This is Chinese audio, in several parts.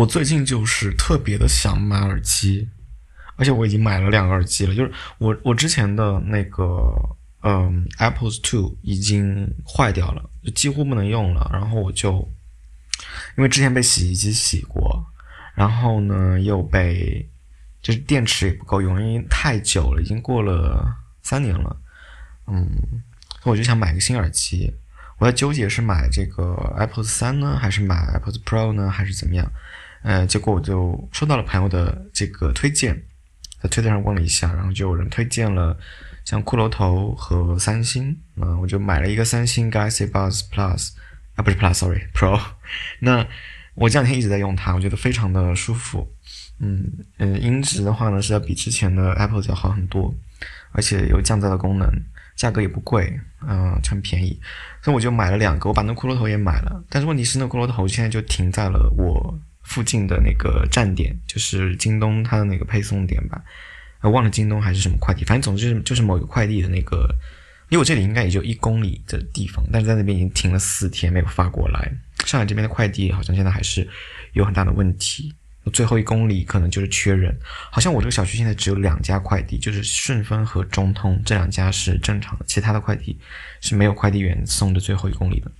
我最近就是特别的想买耳机，而且我已经买了两个耳机了。就是我我之前的那个嗯 Apple's Two 已经坏掉了，就几乎不能用了。然后我就因为之前被洗衣机洗过，然后呢又被就是电池也不够用，因为太久了，已经过了三年了。嗯，我就想买个新耳机。我在纠结是买这个 Apple 三呢，还是买 Apple Pro 呢，还是怎么样？呃，结果我就收到了朋友的这个推荐，在推特上问了一下，然后就有人推荐了像骷髅头和三星，嗯，我就买了一个三星 Galaxy Buds Plus，啊，不是 Plus，Sorry，Pro。那我这两天一直在用它，我觉得非常的舒服。嗯嗯，音质的话呢是要比之前的 Apple 要好很多，而且有降噪的功能。价格也不贵，嗯，很便宜，所以我就买了两个。我把那骷髅头也买了，但是问题是那骷髅头现在就停在了我附近的那个站点，就是京东它的那个配送点吧。呃，忘了京东还是什么快递，反正总之就是就是某一个快递的那个，离我这里应该也就一公里的地方，但是在那边已经停了四天没有发过来。上海这边的快递好像现在还是有很大的问题。最后一公里可能就是缺人，好像我这个小区现在只有两家快递，就是顺丰和中通这两家是正常的，其他的快递是没有快递员送的最后一公里的。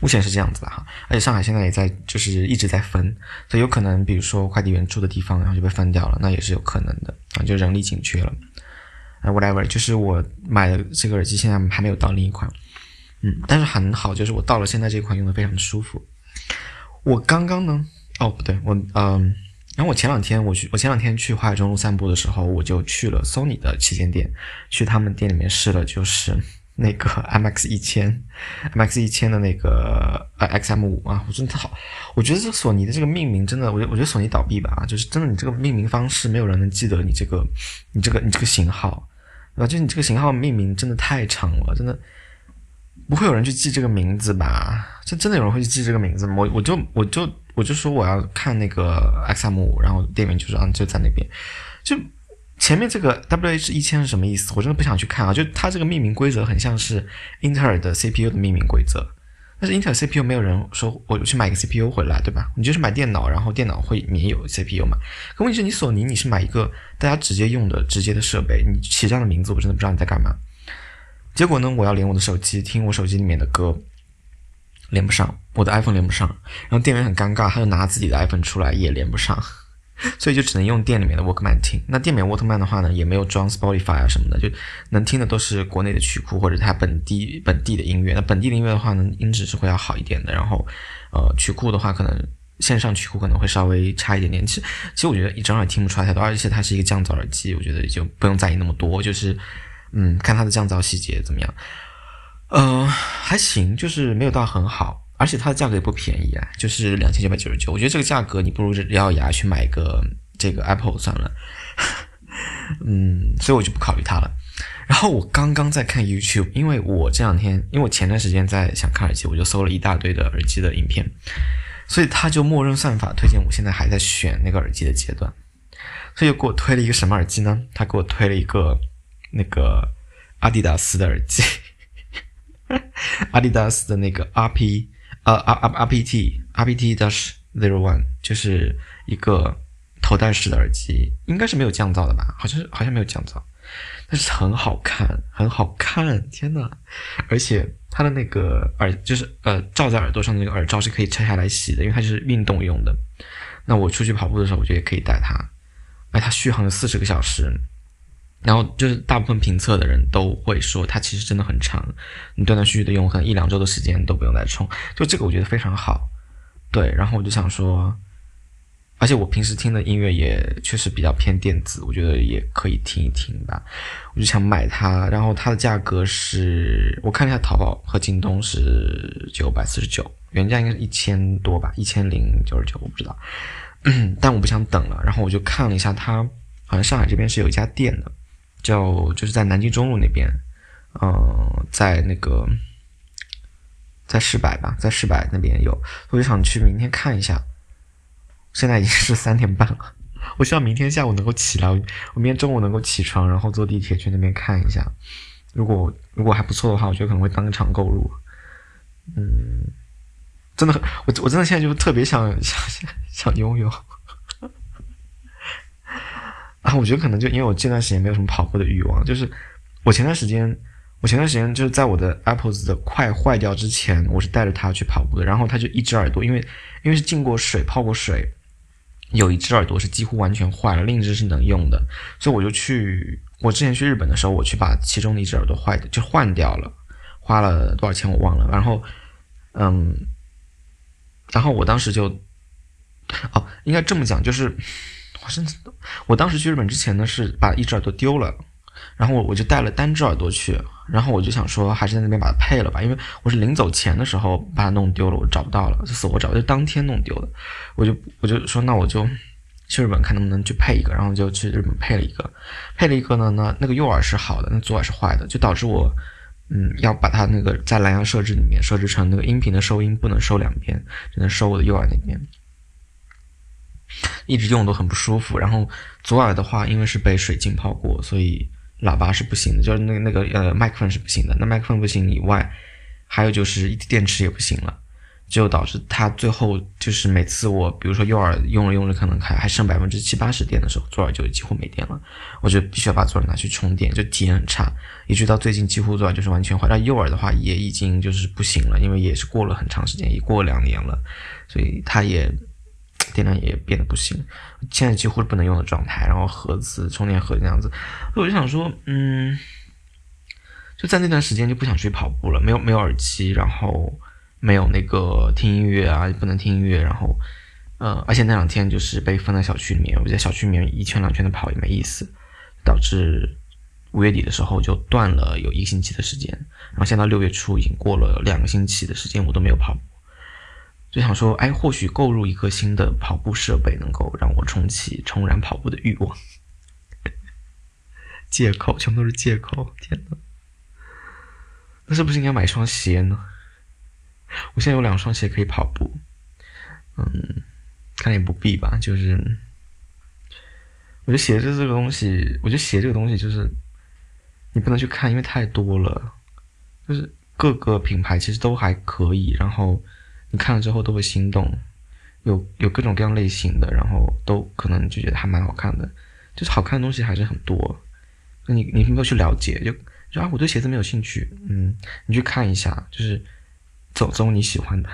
目前是这样子的哈，而且上海现在也在就是一直在分，所以有可能比如说快递员住的地方然后就被分掉了，那也是有可能的啊，就人力紧缺了。啊，whatever，就是我买的这个耳机现在还没有到另一款，嗯，但是很好，就是我到了现在这款用的非常的舒服。我刚刚呢。哦，不对，我嗯，然后我前两天我去，我前两天去淮海中路散步的时候，我就去了 Sony 的旗舰店，去他们店里面试了，就是那个 MX 一千，MX 一千的那个呃 XM 五啊，我真的好，我觉得这索尼的这个命名真的，我觉我觉得索尼倒闭吧，就是真的，你这个命名方式没有人能记得你这个，你这个你这个型号，对吧？就你这个型号命名真的太长了，真的。不会有人去记这个名字吧？这真的有人会去记这个名字吗？我我就我就我就说我要看那个 X M 五，然后店员就说啊就在那边。就前面这个 W H 一千是什么意思？我真的不想去看啊！就它这个命名规则很像是英特尔的 C P U 的命名规则，但是英特尔 C P U 没有人说我去买个 C P U 回来，对吧？你就是买电脑，然后电脑会免有 C P U 嘛？可问题是你索尼你是买一个大家直接用的直接的设备，你起这样的名字，我真的不知道你在干嘛。结果呢，我要连我的手机听我手机里面的歌，连不上，我的 iPhone 连不上，然后店员很尴尬，他就拿自己的 iPhone 出来也连不上，所以就只能用店里面的 Walkman 听。那店里面 Walkman 的话呢，也没有装 Spotify 啊什么的，就能听的都是国内的曲库或者它本地本地的音乐。那本地的音乐的话呢，音质是会要好一点的。然后，呃，曲库的话，可能线上曲库可能会稍微差一点点。其实，其实我觉得一整耳听不出来太多，而且它是一个降噪耳机，我觉得就不用在意那么多，就是。嗯，看它的降噪细节怎么样？呃，还行，就是没有到很好，而且它的价格也不便宜啊，就是两千九百九十九。我觉得这个价格你不如咬咬牙去买个这个 Apple 算了。嗯，所以我就不考虑它了。然后我刚刚在看 YouTube，因为我这两天，因为我前段时间在想看耳机，我就搜了一大堆的耳机的影片，所以它就默认算法推荐我现在还在选那个耳机的阶段，所以又给我推了一个什么耳机呢？他给我推了一个。那个阿迪达斯的耳机，阿迪达斯的那个 RP 呃 R R RPT RPT dash zero one 就是一个头戴式的耳机，应该是没有降噪的吧？好像是好像没有降噪，但是很好看，很好看，天呐！而且它的那个耳就是呃罩在耳朵上的那个耳罩是可以拆下来洗的，因为它就是运动用的。那我出去跑步的时候，我觉得也可以戴它。哎，它续航了四十个小时。然后就是大部分评测的人都会说，它其实真的很长，你断断续续的用，可能一两周的时间都不用再充。就这个我觉得非常好，对。然后我就想说，而且我平时听的音乐也确实比较偏电子，我觉得也可以听一听吧。我就想买它，然后它的价格是我看了一下淘宝和京东是九百四十九，原价应该是一千多吧，一千零九十九，我不知道。但我不想等了，然后我就看了一下，它好像上海这边是有一家店的。叫就是在南京中路那边，嗯，在那个在世百吧，在世百那边有，我就想去明天看一下。现在已经是三点半了，我希望明天下午能够起来，我明天中午能够起床，然后坐地铁去那边看一下。如果如果还不错的话，我觉得可能会当场购入。嗯，真的，我我真的现在就特别想想想拥有。啊，我觉得可能就因为我这段时间没有什么跑步的欲望，就是我前段时间，我前段时间就是在我的 Apples 的快坏掉之前，我是带着它去跑步的，然后它就一只耳朵，因为因为是进过水泡过水，有一只耳朵是几乎完全坏了，另一只是能用的，所以我就去，我之前去日本的时候，我去把其中的一只耳朵坏的就换掉了，花了多少钱我忘了，然后嗯，然后我当时就，哦，应该这么讲，就是。我甚至，我当时去日本之前呢，是把一只耳朵丢了，然后我我就带了单只耳朵去，然后我就想说，还是在那边把它配了吧，因为我是临走前的时候把它弄丢了，我找不到了，就死活找，就当天弄丢的，我就我就说，那我就去日本看能不能去配一个，然后就去日本配了一个，配了一个呢，那那个右耳是好的，那左耳是坏的，就导致我，嗯，要把它那个在蓝牙设置里面设置成那个音频的收音不能收两边，只能收我的右耳那边。一直用都很不舒服，然后左耳的话，因为是被水浸泡过，所以喇叭是不行的，就是那那个呃麦克风是不行的。那麦克风不行以外，还有就是电池也不行了，就导致它最后就是每次我比如说右耳用了用了可能还还剩百分之七八十电的时候，左耳就几乎没电了，我就必须要把左耳拿去充电，就体验很差，一直到最近几乎左耳就是完全坏。那右耳的话也已经就是不行了，因为也是过了很长时间，也过两年了，所以它也。电量也变得不行，现在几乎是不能用的状态。然后盒子充电盒那样子，我就想说，嗯，就在那段时间就不想去跑步了，没有没有耳机，然后没有那个听音乐啊，不能听音乐。然后，呃，而且那两天就是被封在小区里面，我在小区里面一圈两圈的跑也没意思，导致五月底的时候就断了有一个星期的时间。然后现在六月初已经过了两个星期的时间，我都没有跑。就想说，哎，或许购入一个新的跑步设备能够让我重启、重燃跑步的欲望。借口，全部都是借口！天呐，那是不是应该买双鞋呢？我现在有两双鞋可以跑步。嗯，看来也不必吧。就是，我觉得鞋子这个东西，我觉得鞋这个东西就是，你不能去看，因为太多了。就是各个品牌其实都还可以，然后。你看了之后都会心动，有有各种各样类型的，然后都可能就觉得还蛮好看的，就是好看的东西还是很多。那你你没有去了解，就就啊，我对鞋子没有兴趣，嗯，你去看一下，就是走走你喜欢的。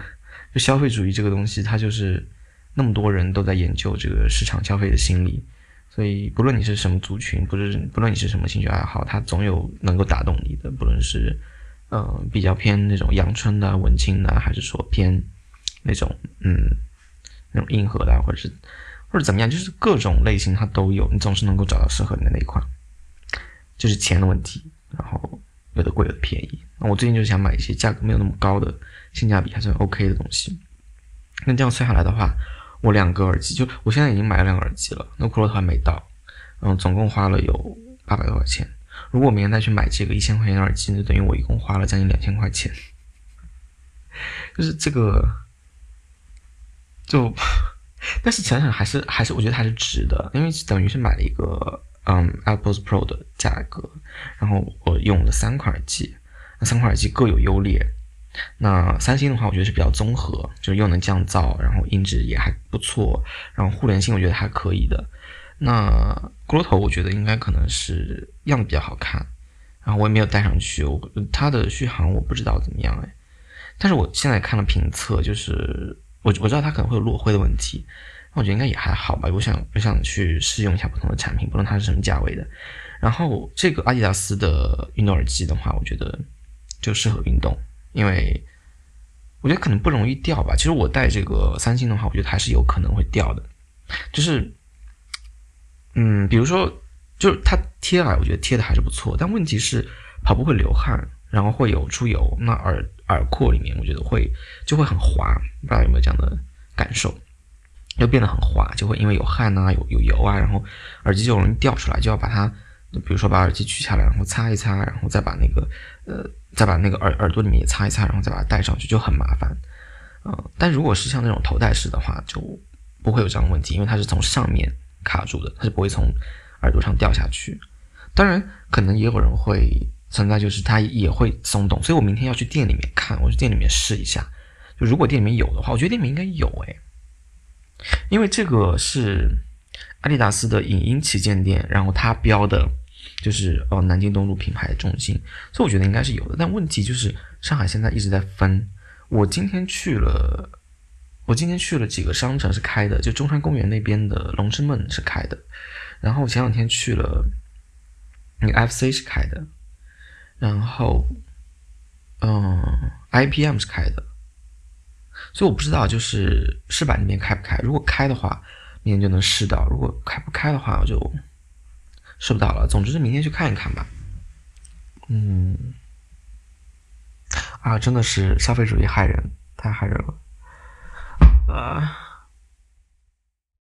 就消费主义这个东西，它就是那么多人都在研究这个市场消费的心理，所以不论你是什么族群，不是不论你是什么兴趣爱好，它总有能够打动你的，不论是。呃，比较偏那种阳春的、文青的，还是说偏那种嗯那种硬核的，或者是或者怎么样，就是各种类型它都有，你总是能够找到适合你的那一款，就是钱的问题。然后有的贵，有的便宜。那我最近就想买一些价格没有那么高的、性价比还算 OK 的东西。那这样算下来的话，我两个耳机就我现在已经买了两个耳机了，那骷髅头还没到，嗯，总共花了有八百多块钱。如果明天再去买这个一千块钱的耳机，就等于我一共花了将近两千块钱。就是这个，就，但是想想还是还是我觉得还是值的，因为等于是买了一个嗯 AirPods Pro 的价格，然后我用了三块耳机，那三块耳机各有优劣。那三星的话，我觉得是比较综合，就是又能降噪，然后音质也还不错，然后互联性我觉得还可以的。那骷髅头我觉得应该可能是样子比较好看，然后我也没有戴上去，我它的续航我不知道怎么样哎，但是我现在看了评测，就是我我知道它可能会有落灰的问题，那我觉得应该也还好吧。我想我想去试用一下不同的产品，不论它是什么价位的。然后这个阿迪达斯的运动耳机的话，我觉得就适合运动，因为我觉得可能不容易掉吧。其实我戴这个三星的话，我觉得还是有可能会掉的，就是。嗯，比如说，就是它贴耳，我觉得贴的还是不错。但问题是，跑步会流汗，然后会有出油，那耳耳廓里面我觉得会就会很滑，不知道有没有这样的感受？就变得很滑，就会因为有汗啊，有有油啊，然后耳机就容易掉出来，就要把它，比如说把耳机取下来，然后擦一擦，然后再把那个呃，再把那个耳耳朵里面也擦一擦，然后再把它戴上去，就很麻烦。嗯，但如果是像那种头戴式的话，就不会有这样的问题，因为它是从上面。卡住的，它是不会从耳朵上掉下去。当然，可能也有人会存在，就是它也会松动。所以我明天要去店里面看，我去店里面试一下，就如果店里面有的话，我觉得店里面应该有哎，因为这个是阿迪达斯的影音旗舰店，然后它标的就是哦南京东路品牌中心，所以我觉得应该是有的。但问题就是上海现在一直在分，我今天去了，我今天去了几个商城是开的，就中山公园那边的龙之梦是开的，然后我前两天去了那个 FC 是开的，然后嗯 IPM 是开的。所以我不知道，就是试板那边开不开？如果开的话，明天就能试到；如果开不开的话，我就试不到了。总之是明天去看一看吧。嗯，啊，真的是消费主义害人，太害人了啊！